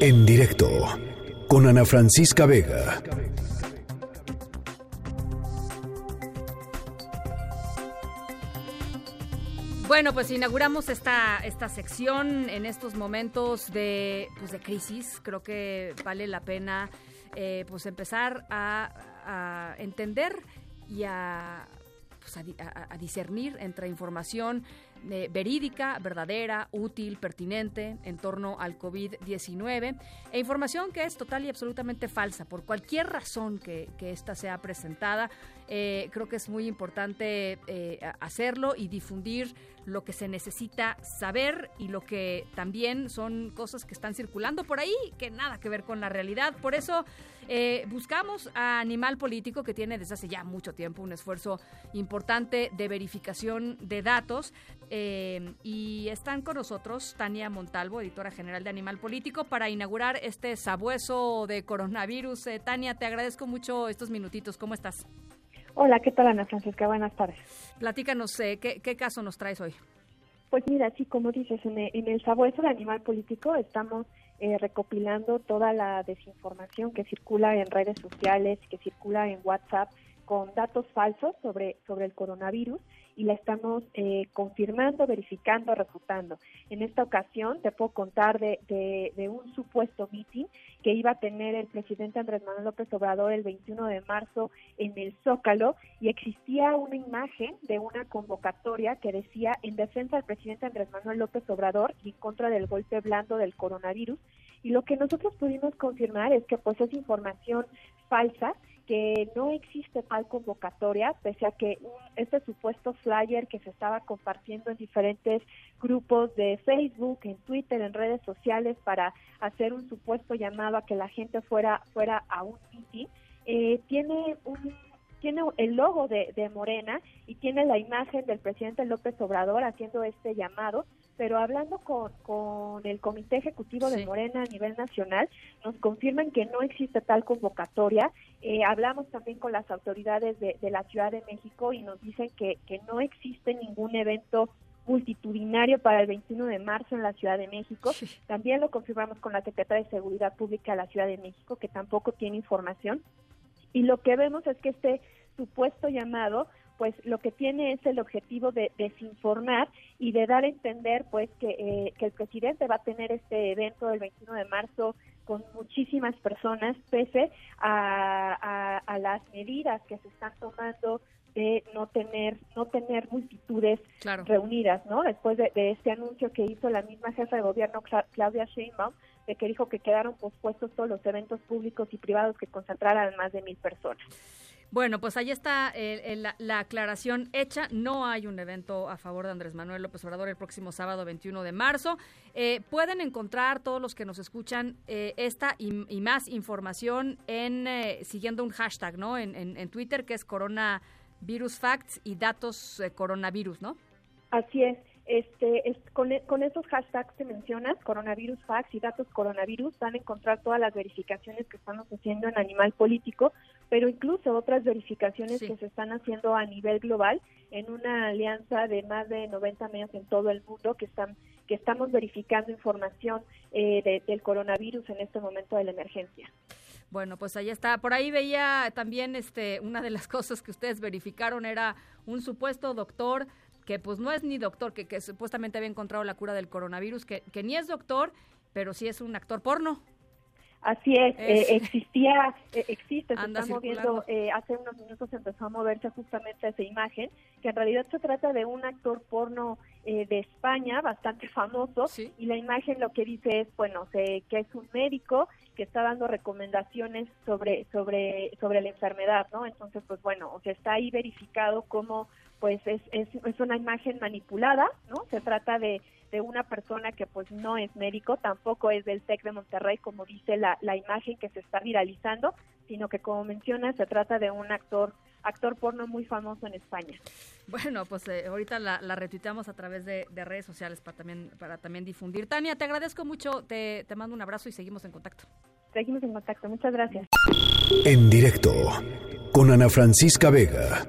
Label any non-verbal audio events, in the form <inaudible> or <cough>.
En directo con Ana Francisca Vega. Bueno, pues inauguramos esta, esta sección en estos momentos de, pues de crisis. Creo que vale la pena eh, pues empezar a, entender y a, pues a, discernir entre información eh, verídica, verdadera, útil, pertinente en torno al COVID-19 e información que es total y absolutamente falsa por cualquier razón que, que ésta sea presentada. Eh, creo que es muy importante eh, hacerlo y difundir lo que se necesita saber y lo que también son cosas que están circulando por ahí que nada que ver con la realidad. Por eso eh, buscamos a Animal Político que tiene desde hace ya mucho tiempo un esfuerzo importante de verificación de datos y están con nosotros Tania Montalvo, editora general de Animal Político, para inaugurar este sabueso de coronavirus. Tania, te agradezco mucho estos minutitos. ¿Cómo estás? Hola, ¿qué tal Ana Francisca? Buenas tardes. Platícanos, eh, ¿qué, ¿qué, caso nos traes hoy? Pues mira, sí, como dices, en el, en el sabueso de animal político estamos eh, recopilando toda la desinformación que circula en redes sociales, que circula en WhatsApp con datos falsos sobre, sobre el coronavirus y la estamos eh, confirmando, verificando, refutando. En esta ocasión te puedo contar de, de, un supuesto meeting que iba a tener el presidente Andrés Manuel López Obrador el 21 de marzo en el Zócalo y existía una imagen de una convocatoria que decía en defensa del presidente Andrés Manuel López Obrador y en contra del golpe blando del coronavirus. Y lo que nosotros pudimos confirmar es que pues es información falsa que no existe tal convocatoria, pese a que este supuesto flyer que se estaba compartiendo en diferentes grupos de Facebook, en Twitter, en redes sociales para hacer un supuesto llamado a que la gente fuera fuera a un meeting, eh, tiene un tiene el logo de, Morena y tiene la imagen del presidente López Obrador haciendo este llamado, pero hablando con, con el Comité Ejecutivo de Morena a nivel nacional, nos confirman que no existe tal convocatoria. Eh, hablamos también con las autoridades de, la Ciudad de México y nos dicen que, que no existe ningún evento multitudinario para el 21 de marzo en la Ciudad de México. También lo confirmamos con la Secretaría de Seguridad Pública de la Ciudad de México, que tampoco tiene información. Y lo que vemos es que este supuesto llamado pues lo que tiene es el objetivo de desinformar y de dar a entender pues que, eh, el presidente va a tener este evento el 21 de marzo con muchísimas personas pese a, a, las medidas que se están tomando de no tener no tener multitudes reunidas, ¿no? Después de, de, este anuncio que hizo la misma jefa de gobierno Claudia Sheinbaum de que dijo que quedaron pospuestos todos los eventos públicos y privados que concentraran más de mil personas. Bueno, pues ahí está la, aclaración hecha. No hay un evento a favor de Andrés Manuel López Obrador el próximo sábado 21 de marzo. Eh, pueden encontrar todos los que nos escuchan eh, esta y, más información en eh, siguiendo un hashtag, ¿no? En, en, Twitter que es coronavirus facts y datos coronavirus, ¿no? Así es. Este, es, con, con, esos hashtags que mencionas, coronavirus facts y datos coronavirus, van a encontrar todas las verificaciones que estamos haciendo en Animal Político, pero incluso otras verificaciones que se están haciendo a nivel global en una alianza de más de 90 medios en todo el mundo que están que estamos verificando información eh, del coronavirus en este momento de la emergencia. Bueno, pues ahí está. Por ahí veía también este una de las <laughs> cosas que ustedes verificaron era un supuesto doctor que pues no es ni doctor, que, que supuestamente había encontrado la cura del coronavirus, que, que ni es doctor, pero sí es un actor porno. Así es, eh, existía, eh, existe, se está moviendo, eh, hace unos minutos empezó a moverse justamente esa imagen, que en realidad se trata de un actor porno de España bastante famoso, y la imagen lo que dice es, bueno, que es un médico que está dando recomendaciones sobre, sobre, sobre la enfermedad, ¿no? Entonces, pues bueno, o sea, está ahí verificado cómo pues es, es, es una imagen manipulada, ¿no? Se trata de, de una persona que pues no es médico, tampoco es del TEC de Monterrey, como dice la, la imagen que se está viralizando, sino que como menciona, se trata de un actor actor porno muy famoso en España. Bueno, pues eh, ahorita la, la, retuiteamos a través de, de, redes sociales para también, para también difundir. Tania, te agradezco mucho, te, te mando un abrazo y seguimos en contacto. Seguimos en contacto, muchas gracias. En directo con Ana Francisca Vega.